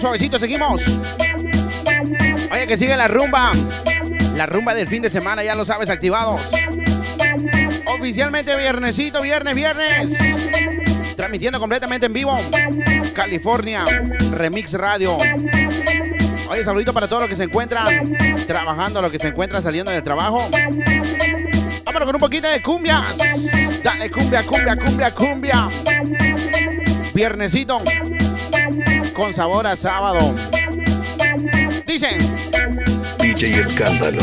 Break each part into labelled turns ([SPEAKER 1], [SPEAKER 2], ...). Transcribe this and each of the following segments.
[SPEAKER 1] suavecito, seguimos. Oye, que sigue la rumba. La rumba del fin de semana, ya lo sabes, activados. Oficialmente viernesito, viernes, viernes. Transmitiendo completamente en vivo. California, Remix Radio. Oye, saludito para todos los que se encuentran trabajando, los que se encuentran saliendo del trabajo. Vámonos con un poquito de cumbias. Dale, cumbia, cumbia, cumbia, cumbia. Viernesito con sabor a sábado. Dicen.
[SPEAKER 2] DJ Escándalo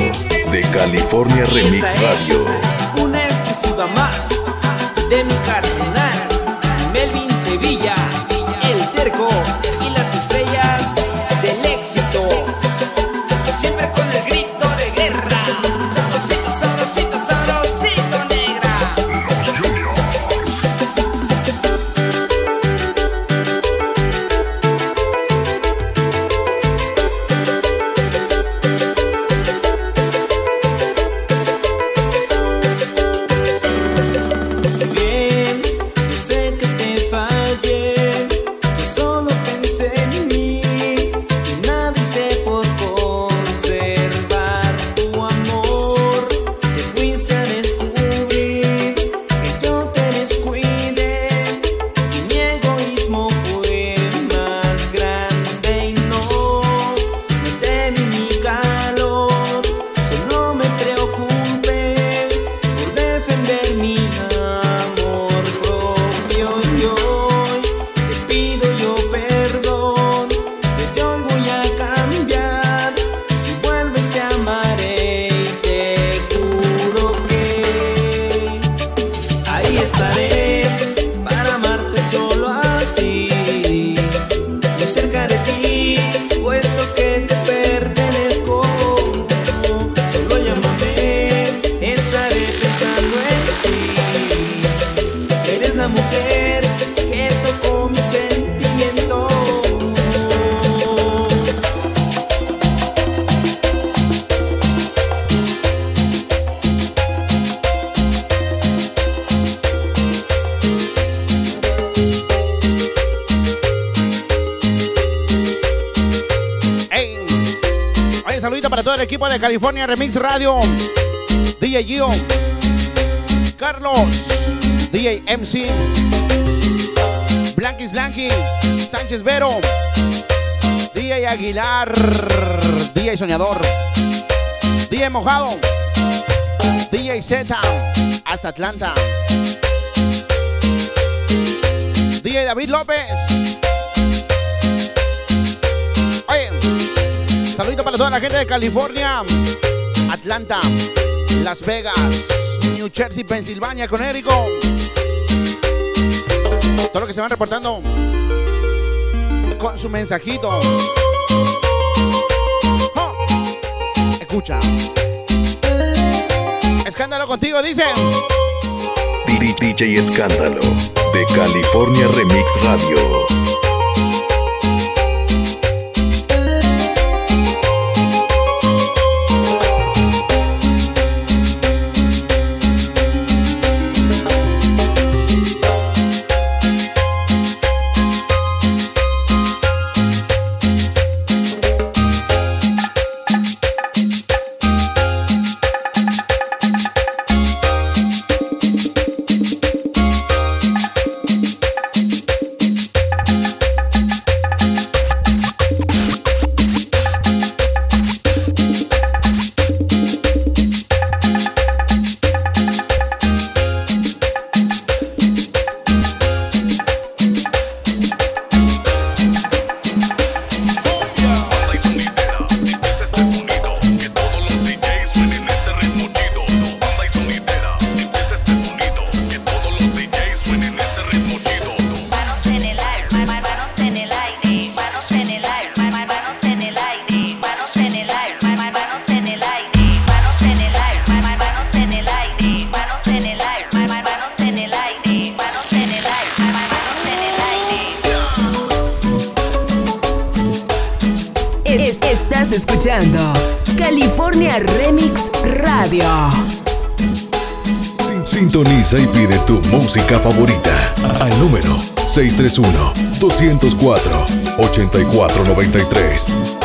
[SPEAKER 2] de California Remix Radio.
[SPEAKER 3] Una exclusiva más de mi cardenal el
[SPEAKER 1] California Remix Radio. DJ Gio. Carlos. DJ MC. Blanquis Blanquis. Sánchez Vero. DJ Aguilar. DJ Soñador. DJ Mojado. DJ Z. Hasta Atlanta. DJ David López. Saludito para toda la gente de California, Atlanta, Las Vegas, New Jersey, Pensilvania, Érico. Todo lo que se van reportando con su mensajito. Escucha. Escándalo contigo, dicen.
[SPEAKER 2] DJ Escándalo de California Remix Radio.
[SPEAKER 4] Tu música favorita al número 631-204-8493.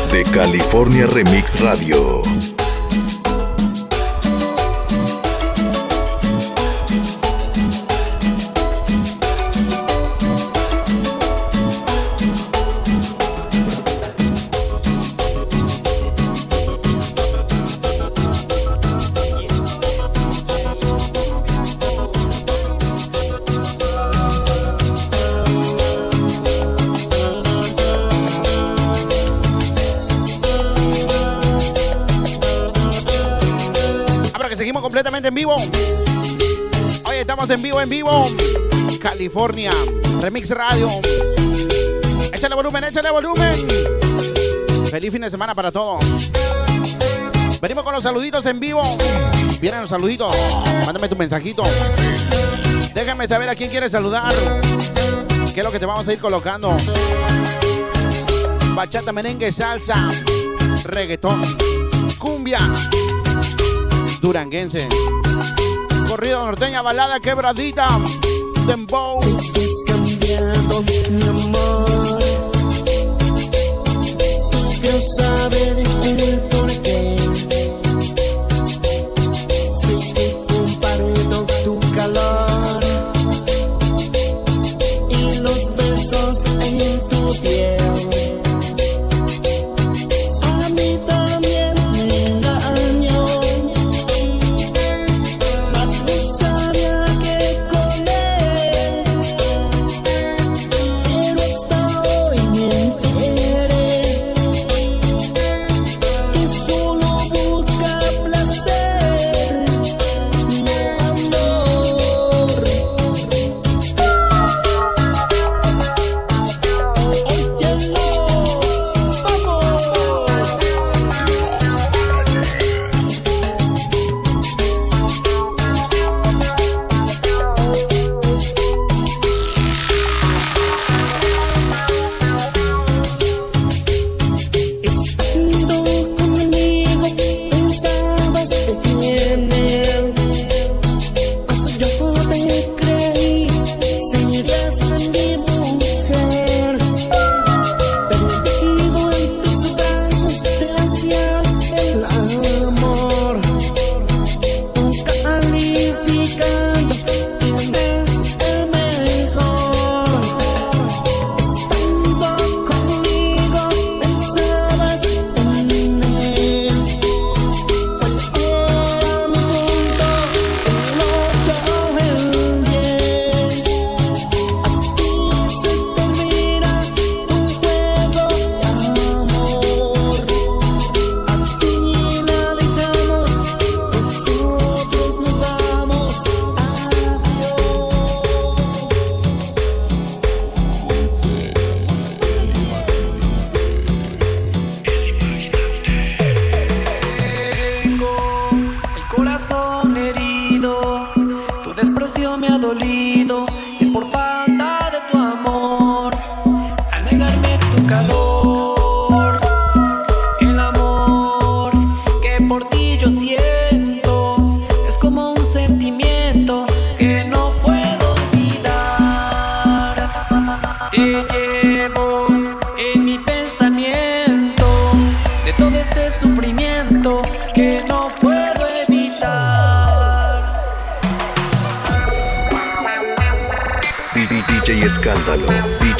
[SPEAKER 4] de California Remix Radio.
[SPEAKER 5] En vivo. Hoy estamos en vivo, en vivo. California, Remix Radio. Échale volumen, échale volumen. Feliz fin de semana para todos. Venimos con los saluditos en vivo. Vienen los saluditos. Mándame tu mensajito. Déjame saber a quién quieres saludar. ¿Qué es lo que te vamos a ir colocando? Bachata, merengue, salsa, reggaetón, cumbia duranguense. Corrido norteña, balada quebradita, dembow. cambiado, mi amor. Quiero saber el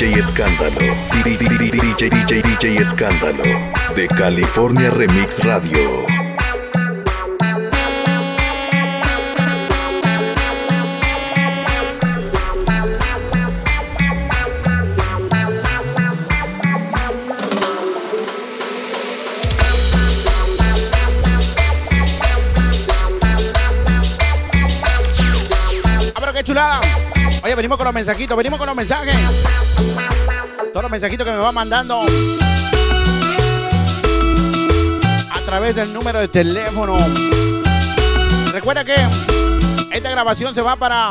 [SPEAKER 2] DJ Escándalo, DJ DJ DJ Escándalo, de California Remix Radio.
[SPEAKER 1] Oye, venimos con los mensajitos, venimos con los mensajes. Todos los mensajitos que me van mandando a través del número de teléfono. Recuerda que esta grabación se va para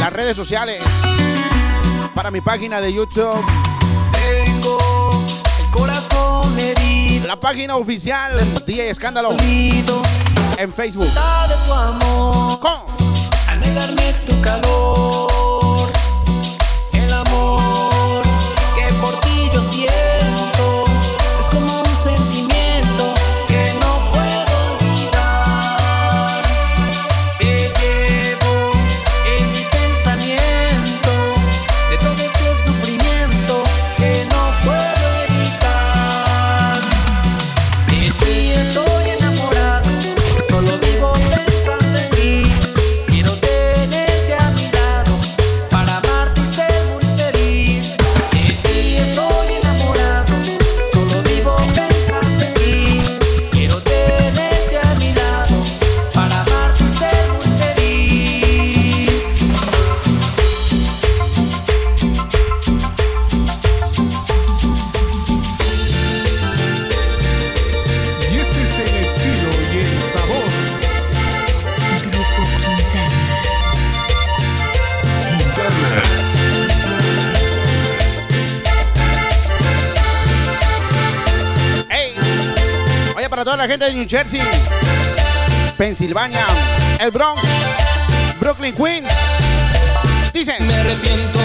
[SPEAKER 1] las redes sociales, para mi página de YouTube.
[SPEAKER 4] Tengo el corazón herido.
[SPEAKER 1] La página oficial DJ Escándalo en Facebook.
[SPEAKER 4] De tu amor.
[SPEAKER 1] Con
[SPEAKER 4] negarme tu calor,
[SPEAKER 1] la gente de New Jersey, Pensilvania, el Bronx, Brooklyn, Queens. Dicen.
[SPEAKER 6] Me arrepiento,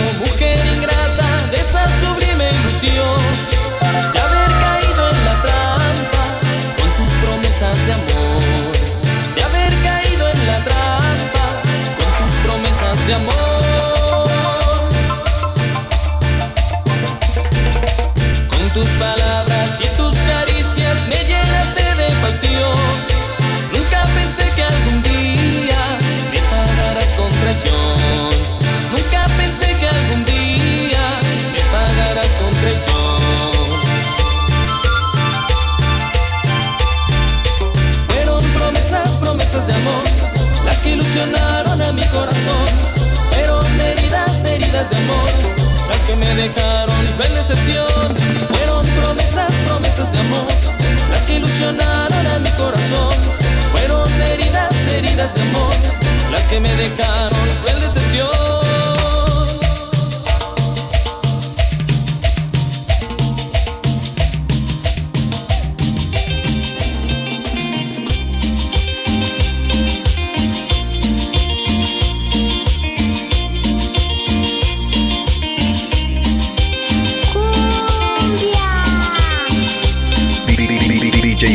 [SPEAKER 6] corazón. Fueron heridas, heridas de amor, las que me dejaron cruel decepción. Fueron promesas, promesas de amor, las que ilusionaron a mi corazón. Fueron heridas, heridas de amor, las que me dejaron cruel decepción.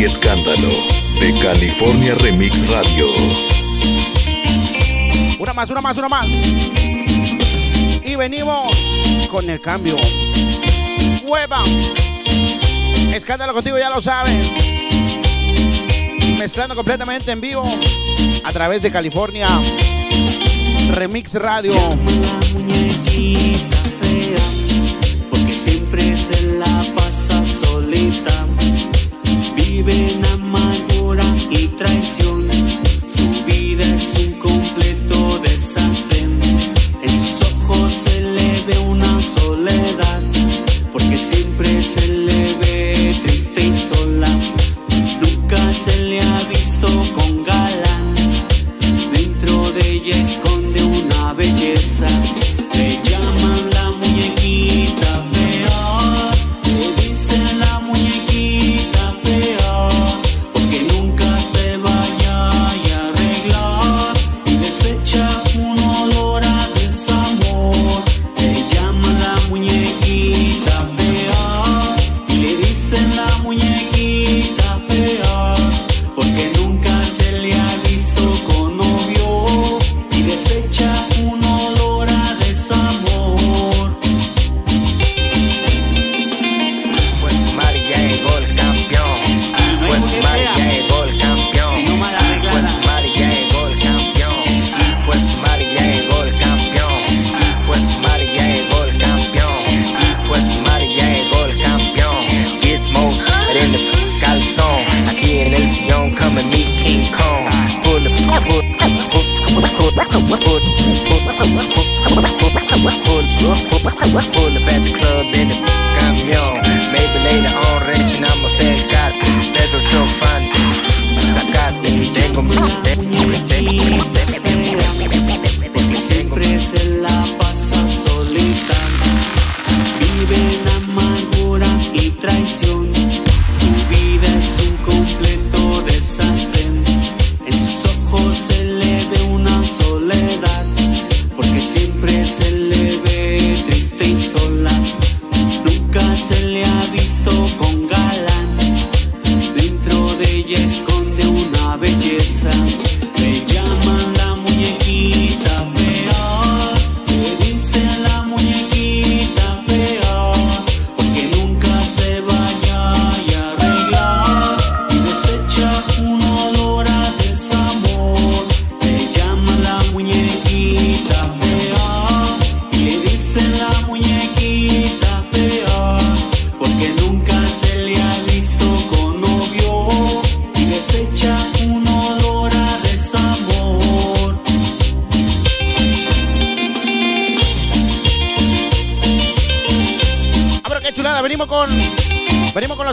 [SPEAKER 2] Escándalo, de California Remix Radio.
[SPEAKER 1] Una más, una más, una más. Y venimos con el cambio. Hueva. Escándalo contigo, ya lo sabes. Mezclando completamente en vivo a través de California Remix Radio. be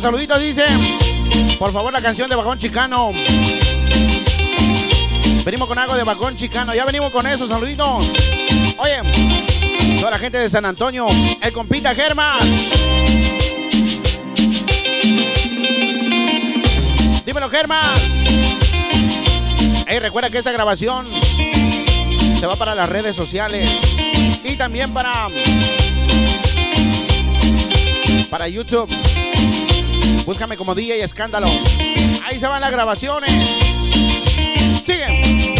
[SPEAKER 1] saluditos, dice. Por favor, la canción de Bajón Chicano. Venimos con algo de Bajón Chicano. Ya venimos con eso, saluditos. Oye, toda la gente de San Antonio, el compita Germán. Dímelo, Germán. Hey, recuerda que esta grabación se va para las redes sociales y también para para YouTube. Búscame como DJ Escándalo. Ahí se van las grabaciones. Sigue.